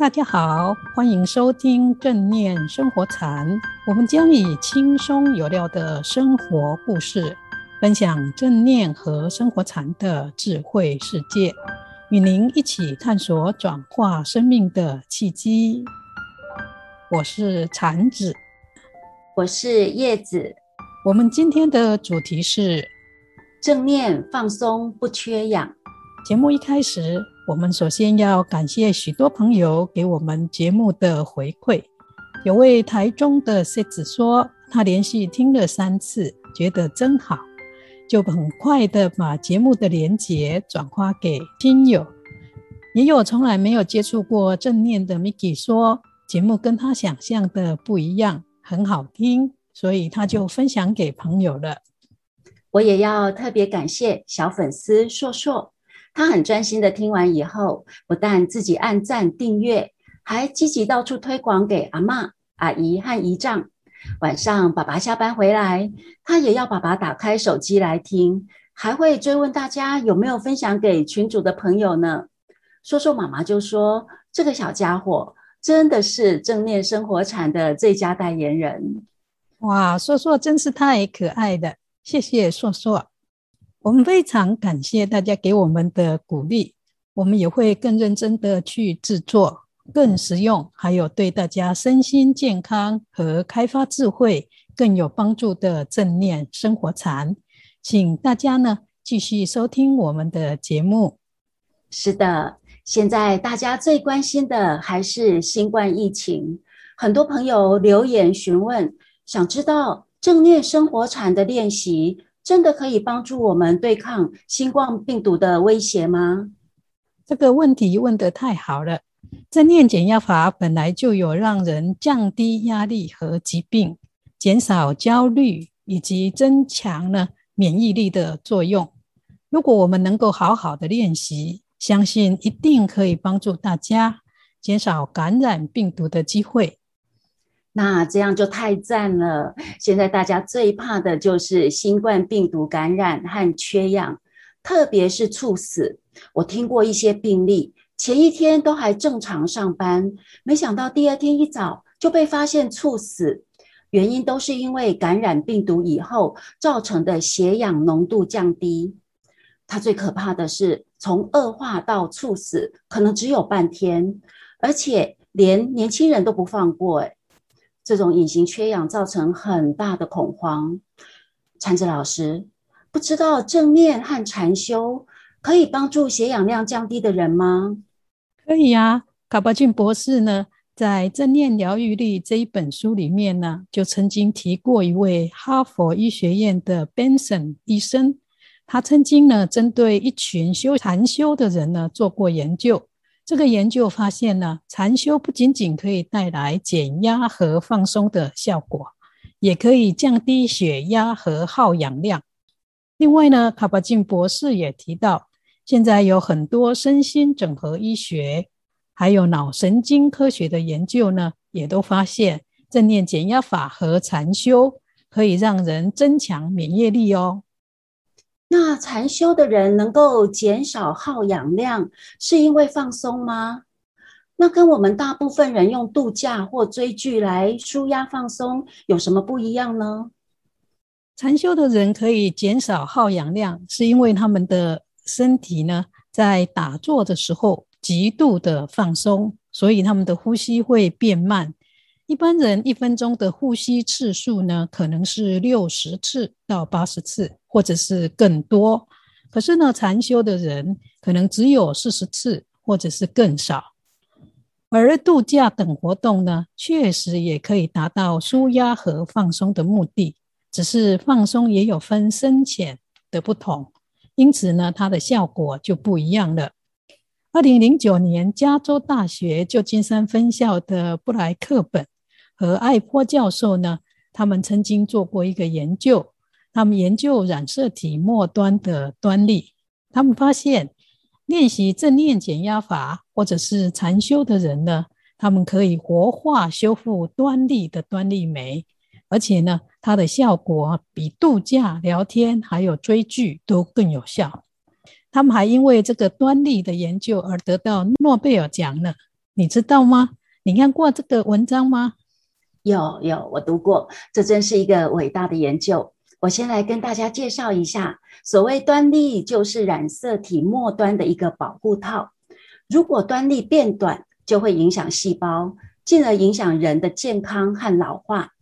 大家好，欢迎收听正念生活禅。我们将以轻松有料的生活故事，分享正念和生活禅的智慧世界，与您一起探索转化生命的契机。我是禅子，我是叶子。我们今天的主题是正念放松不缺氧。节目一开始，我们首先要感谢许多朋友给我们节目的回馈。有位台中的 C 子说，他连续听了三次，觉得真好，就很快的把节目的连结转发给听友。也有从来没有接触过正念的 Miki 说，节目跟他想象的不一样，很好听，所以他就分享给朋友了。我也要特别感谢小粉丝硕硕。他很专心的听完以后，不但自己按赞订阅，还积极到处推广给阿嬷、阿姨和姨丈。晚上爸爸下班回来，他也要爸爸打开手机来听，还会追问大家有没有分享给群主的朋友呢。说说妈妈就说：“这个小家伙真的是正念生活产的最佳代言人。”哇，硕硕真是太可爱了，谢谢硕硕。我们非常感谢大家给我们的鼓励，我们也会更认真的去制作更实用，还有对大家身心健康和开发智慧更有帮助的正念生活禅。请大家呢继续收听我们的节目。是的，现在大家最关心的还是新冠疫情，很多朋友留言询问，想知道正念生活禅的练习。真的可以帮助我们对抗新冠病毒的威胁吗？这个问题问得太好了。正念减压法本来就有让人降低压力和疾病、减少焦虑以及增强了免疫力的作用。如果我们能够好好的练习，相信一定可以帮助大家减少感染病毒的机会。那这样就太赞了！现在大家最怕的就是新冠病毒感染和缺氧，特别是猝死。我听过一些病例，前一天都还正常上班，没想到第二天一早就被发现猝死，原因都是因为感染病毒以后造成的血氧浓度降低。它最可怕的是，从恶化到猝死可能只有半天，而且连年轻人都不放过，诶这种隐形缺氧造成很大的恐慌。禅子老师，不知道正念和禅修可以帮助血氧量降低的人吗？可以啊，卡巴金博士呢，在《正念疗愈力》这一本书里面呢，就曾经提过一位哈佛医学院的 Benson 医生，他曾经呢，针对一群修禅修的人呢，做过研究。这个研究发现呢，禅修不仅仅可以带来减压和放松的效果，也可以降低血压和耗氧量。另外呢，卡巴金博士也提到，现在有很多身心整合医学，还有脑神经科学的研究呢，也都发现正念减压法和禅修可以让人增强免疫力哦。那禅修的人能够减少耗氧量，是因为放松吗？那跟我们大部分人用度假或追剧来舒压放松有什么不一样呢？禅修的人可以减少耗氧量，是因为他们的身体呢，在打坐的时候极度的放松，所以他们的呼吸会变慢。一般人一分钟的呼吸次数呢，可能是六十次到八十次，或者是更多。可是呢，禅修的人可能只有四十次，或者是更少。而度假等活动呢，确实也可以达到舒压和放松的目的，只是放松也有分深浅的不同，因此呢，它的效果就不一样了。二零零九年，加州大学旧金山分校的布莱克本。和艾波教授呢，他们曾经做过一个研究，他们研究染色体末端的端粒，他们发现练习正念减压法或者是禅修的人呢，他们可以活化修复端粒的端粒酶，而且呢，它的效果比度假、聊天还有追剧都更有效。他们还因为这个端粒的研究而得到诺贝尔奖呢。你知道吗？你看过这个文章吗？有有，我读过，这真是一个伟大的研究。我先来跟大家介绍一下，所谓端粒就是染色体末端的一个保护套。如果端粒变短，就会影响细胞，进而影响人的健康和老化。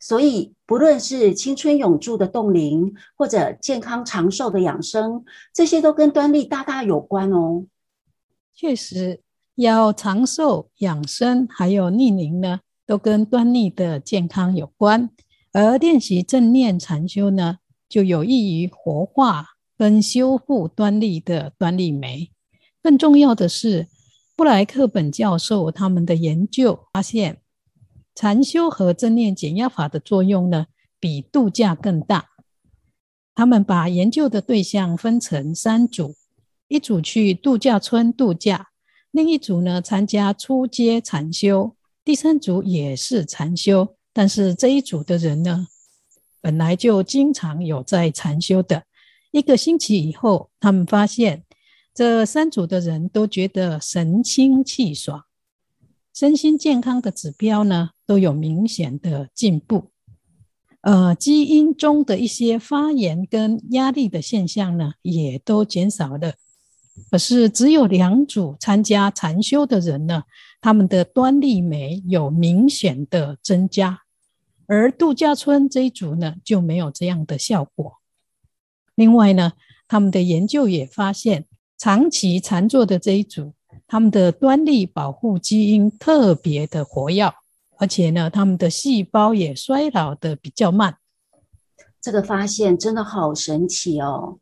所以，不论是青春永驻的冻龄，或者健康长寿的养生，这些都跟端粒大大有关哦。确实，要长寿养生，还有逆龄呢，都跟端粒的健康有关。而练习正念禅修呢，就有益于活化跟修复端粒的端粒酶。更重要的是，布莱克本教授他们的研究发现。禅修和正念减压法的作用呢，比度假更大。他们把研究的对象分成三组，一组去度假村度假，另一组呢参加初阶禅修，第三组也是禅修。但是这一组的人呢，本来就经常有在禅修的。一个星期以后，他们发现这三组的人都觉得神清气爽。身心健康的指标呢，都有明显的进步。呃，基因中的一些发炎跟压力的现象呢，也都减少了。可是只有两组参加禅修的人呢，他们的端粒酶有明显的增加，而度假村这一组呢，就没有这样的效果。另外呢，他们的研究也发现，长期禅坐的这一组。他们的端粒保护基因特别的活跃，而且呢，他们的细胞也衰老的比较慢。这个发现真的好神奇哦！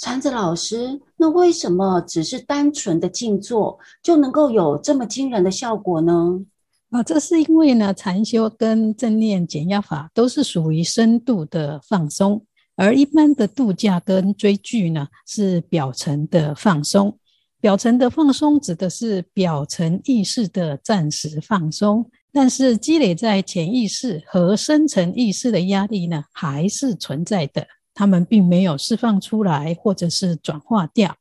禅子老师，那为什么只是单纯的静坐就能够有这么惊人的效果呢？啊，这是因为呢，禅修跟正念减压法都是属于深度的放松，而一般的度假跟追剧呢，是表层的放松。表层的放松指的是表层意识的暂时放松，但是积累在潜意识和深层意识的压力呢，还是存在的。他们并没有释放出来，或者是转化掉。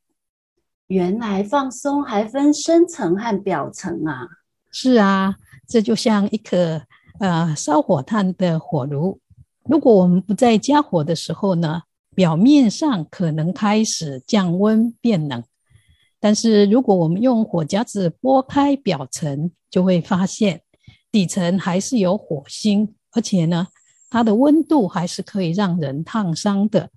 原来放松还分深层和表层啊！是啊，这就像一颗呃烧火炭的火炉，如果我们不再加火的时候呢，表面上可能开始降温变冷。但是，如果我们用火夹子拨开表层，就会发现底层还是有火星，而且呢，它的温度还是可以让人烫伤的。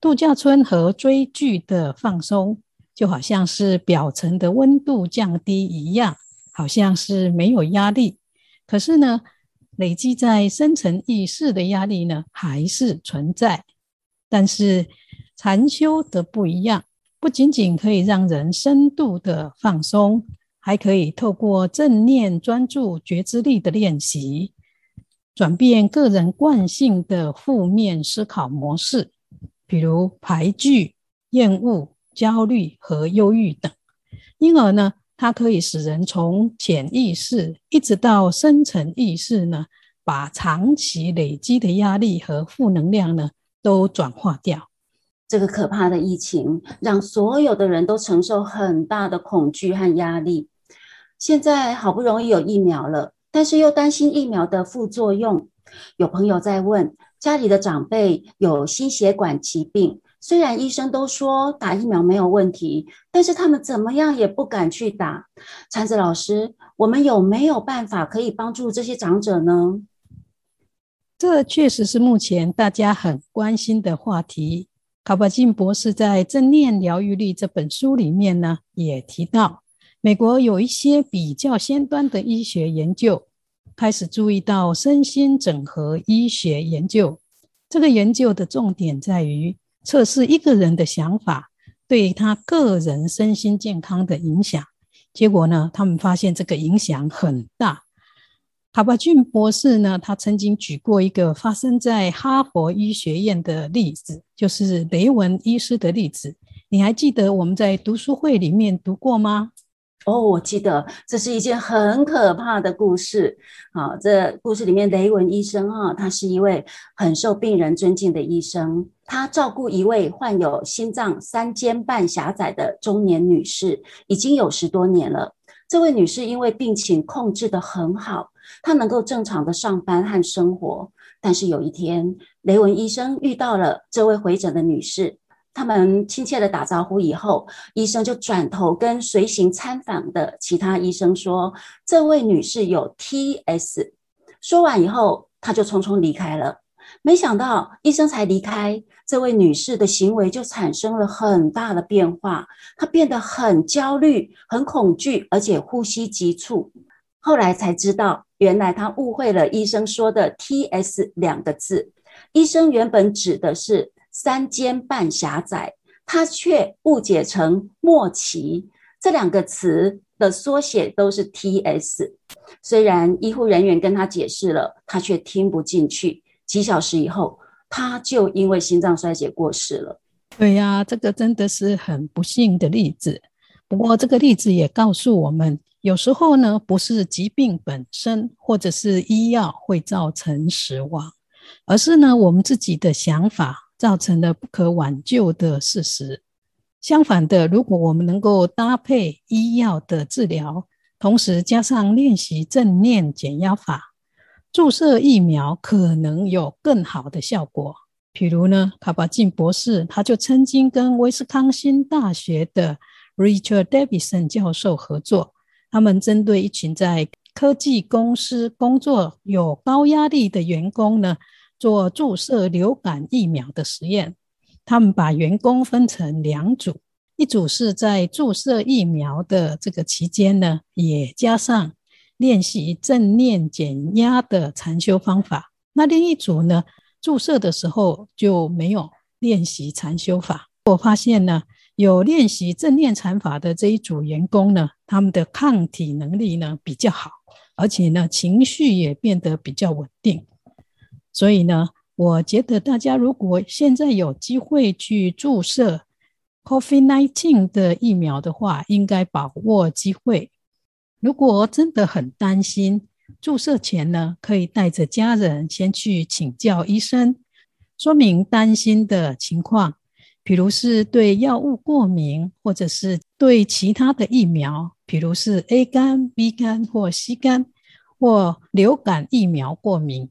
度假村和追剧的放松，就好像是表层的温度降低一样，好像是没有压力。可是呢，累积在深层意识的压力呢，还是存在。但是禅修的不一样。不仅仅可以让人深度的放松，还可以透过正念专注觉知力的练习，转变个人惯性的负面思考模式，比如排拒、厌恶、焦虑和忧郁等。因而呢，它可以使人从潜意识一直到深层意识呢，把长期累积的压力和负能量呢，都转化掉。这个可怕的疫情让所有的人都承受很大的恐惧和压力。现在好不容易有疫苗了，但是又担心疫苗的副作用。有朋友在问，家里的长辈有心血管疾病，虽然医生都说打疫苗没有问题，但是他们怎么样也不敢去打。禅子老师，我们有没有办法可以帮助这些长者呢？这确实是目前大家很关心的话题。卡巴金博士在《正念疗愈力》这本书里面呢，也提到，美国有一些比较先端的医学研究，开始注意到身心整合医学研究。这个研究的重点在于测试一个人的想法对他个人身心健康的影响。结果呢，他们发现这个影响很大。卡巴俊博士呢，他曾经举过一个发生在哈佛医学院的例子，就是雷文医师的例子。你还记得我们在读书会里面读过吗？哦，我记得，这是一件很可怕的故事。好，这故事里面雷文医生啊，他是一位很受病人尊敬的医生，他照顾一位患有心脏三尖瓣狭窄的中年女士，已经有十多年了。这位女士因为病情控制得很好，她能够正常的上班和生活。但是有一天，雷文医生遇到了这位回诊的女士，他们亲切的打招呼以后，医生就转头跟随行参访的其他医生说：“这位女士有 TS。”说完以后，他就匆匆离开了。没想到，医生才离开，这位女士的行为就产生了很大的变化。她变得很焦虑、很恐惧，而且呼吸急促。后来才知道，原来她误会了医生说的 “TS” 两个字。医生原本指的是三尖瓣狭窄，他却误解成末期。这两个词的缩写都是 “TS”。虽然医护人员跟他解释了，他却听不进去。几小时以后，他就因为心脏衰竭过世了。对呀，这个真的是很不幸的例子。不过，这个例子也告诉我们，有时候呢，不是疾病本身或者是医药会造成死亡，而是呢，我们自己的想法造成了不可挽救的事实。相反的，如果我们能够搭配医药的治疗，同时加上练习正念减压法。注射疫苗可能有更好的效果，譬如呢，卡巴金博士他就曾经跟威斯康星大学的 Richard Davidson 教授合作，他们针对一群在科技公司工作有高压力的员工呢，做注射流感疫苗的实验。他们把员工分成两组，一组是在注射疫苗的这个期间呢，也加上。练习正念减压的禅修方法。那另一组呢，注射的时候就没有练习禅修法。我发现呢，有练习正念禅法的这一组员工呢，他们的抗体能力呢比较好，而且呢情绪也变得比较稳定。所以呢，我觉得大家如果现在有机会去注射 COVID-19 的疫苗的话，应该把握机会。如果真的很担心，注射前呢，可以带着家人先去请教医生，说明担心的情况，比如是对药物过敏，或者是对其他的疫苗，比如是 A 肝、B 肝或 C 肝或流感疫苗过敏。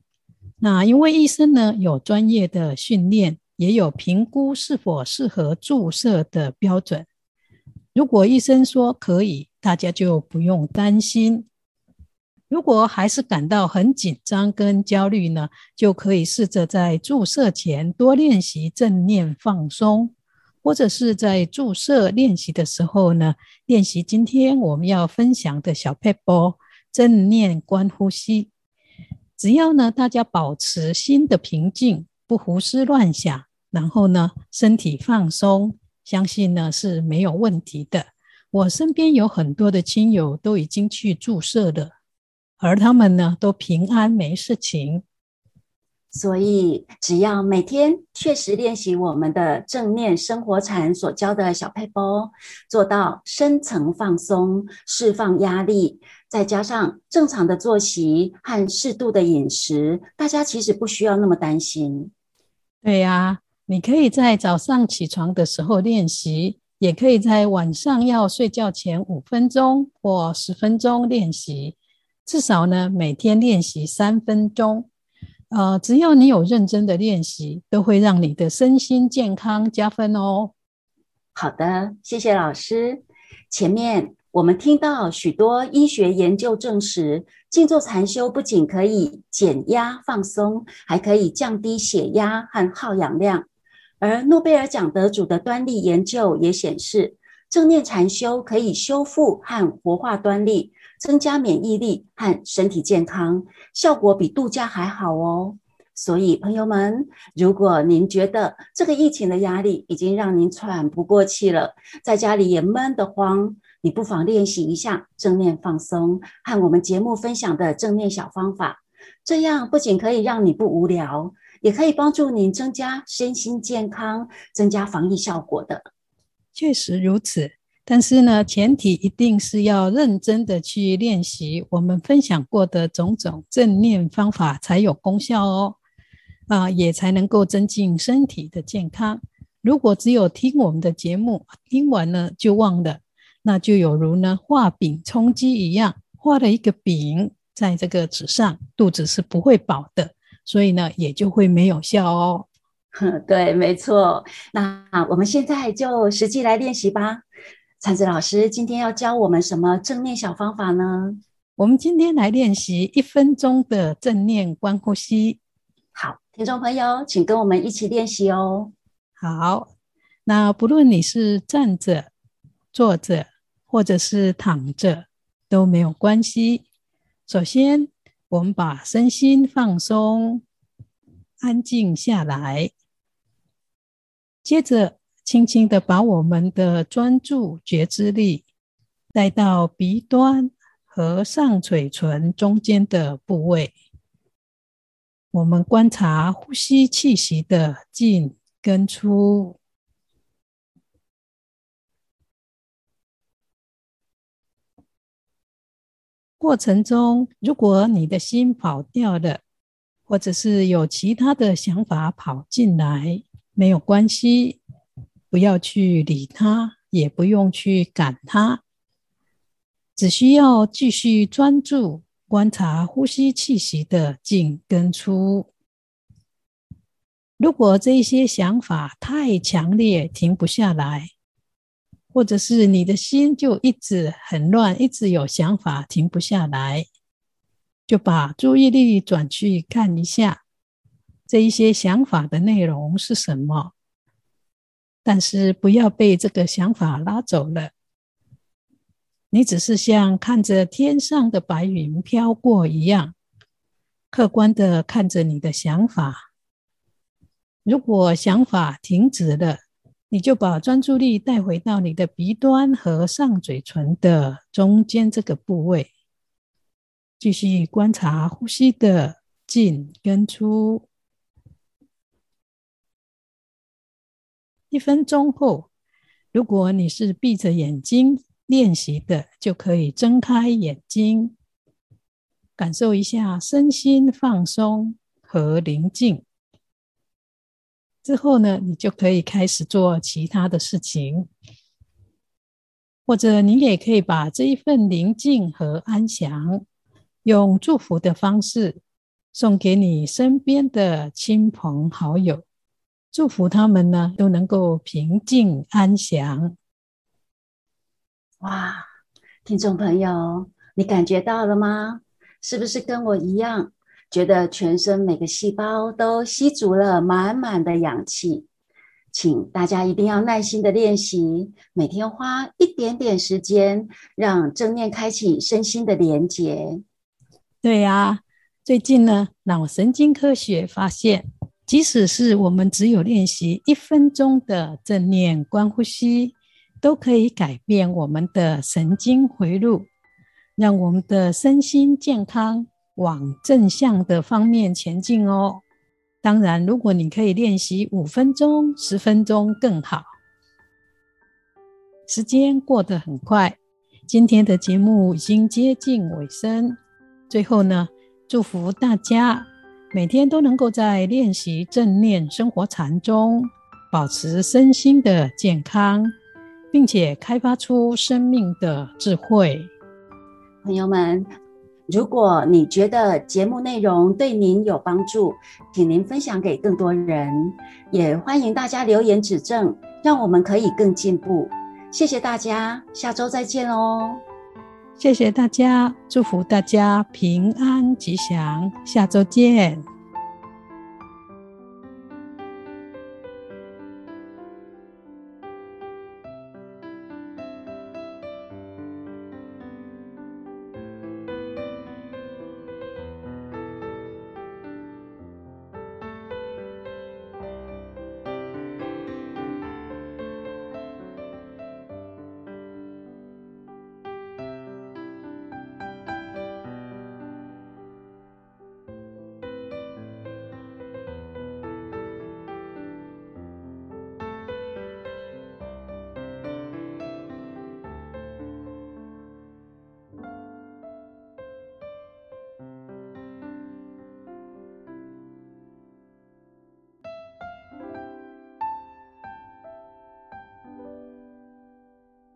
那因为医生呢有专业的训练，也有评估是否适合注射的标准。如果医生说可以，大家就不用担心。如果还是感到很紧张跟焦虑呢，就可以试着在注射前多练习正念放松，或者是在注射练习的时候呢，练习今天我们要分享的小撇步正念观呼吸。只要呢，大家保持心的平静，不胡思乱想，然后呢，身体放松。相信呢是没有问题的。我身边有很多的亲友都已经去注射了，而他们呢都平安没事情。所以只要每天确实练习我们的正念生活禅所教的小撇步，做到深层放松、释放压力，再加上正常的作息和适度的饮食，大家其实不需要那么担心。对呀。你可以在早上起床的时候练习，也可以在晚上要睡觉前五分钟或十分钟练习，至少呢每天练习三分钟。呃，只要你有认真的练习，都会让你的身心健康加分哦。好的，谢谢老师。前面我们听到许多医学研究证实，静坐禅修不仅可以减压放松，还可以降低血压和耗氧量。而诺贝尔奖得主的端粒研究也显示，正念禅修可以修复和活化端粒，增加免疫力和身体健康，效果比度假还好哦。所以，朋友们，如果您觉得这个疫情的压力已经让您喘不过气了，在家里也闷得慌，你不妨练习一下正念放松和我们节目分享的正念小方法，这样不仅可以让你不无聊。也可以帮助你增加身心健康，增加防疫效果的。确实如此，但是呢，前提一定是要认真的去练习我们分享过的种种正念方法才有功效哦。啊，也才能够增进身体的健康。如果只有听我们的节目，听完了就忘了，那就有如呢画饼充饥一样，画了一个饼在这个纸上，肚子是不会饱的，所以呢也就会没有效哦。对，没错。那我们现在就实际来练习吧。灿子老师今天要教我们什么正念小方法呢？我们今天来练习一分钟的正念观呼吸。好，听众朋友，请跟我们一起练习哦。好，那不论你是站着、坐着，或者是躺着，都没有关系。首先，我们把身心放松，安静下来。接着，轻轻的把我们的专注觉知力带到鼻端和上嘴唇中间的部位。我们观察呼吸气息的进跟出。过程中，如果你的心跑掉了，或者是有其他的想法跑进来，没有关系，不要去理它，也不用去赶它，只需要继续专注观察呼吸气息的进跟出。如果这些想法太强烈，停不下来，或者是你的心就一直很乱，一直有想法停不下来，就把注意力转去看一下。这一些想法的内容是什么？但是不要被这个想法拉走了。你只是像看着天上的白云飘过一样，客观的看着你的想法。如果想法停止了，你就把专注力带回到你的鼻端和上嘴唇的中间这个部位，继续观察呼吸的进跟出。一分钟后，如果你是闭着眼睛练习的，就可以睁开眼睛，感受一下身心放松和宁静。之后呢，你就可以开始做其他的事情，或者你也可以把这一份宁静和安详，用祝福的方式送给你身边的亲朋好友。祝福他们呢，都能够平静安详。哇，听众朋友，你感觉到了吗？是不是跟我一样，觉得全身每个细胞都吸足了满满的氧气？请大家一定要耐心的练习，每天花一点点时间，让正念开启身心的连结。对呀，最近呢，脑神经科学发现。即使是我们只有练习一分钟的正念观呼吸，都可以改变我们的神经回路，让我们的身心健康往正向的方面前进哦。当然，如果你可以练习五分钟、十分钟更好。时间过得很快，今天的节目已经接近尾声。最后呢，祝福大家。每天都能够在练习正念生活禅中，保持身心的健康，并且开发出生命的智慧。朋友们，如果你觉得节目内容对您有帮助，请您分享给更多人，也欢迎大家留言指正，让我们可以更进步。谢谢大家，下周再见哦。谢谢大家，祝福大家平安吉祥，下周见。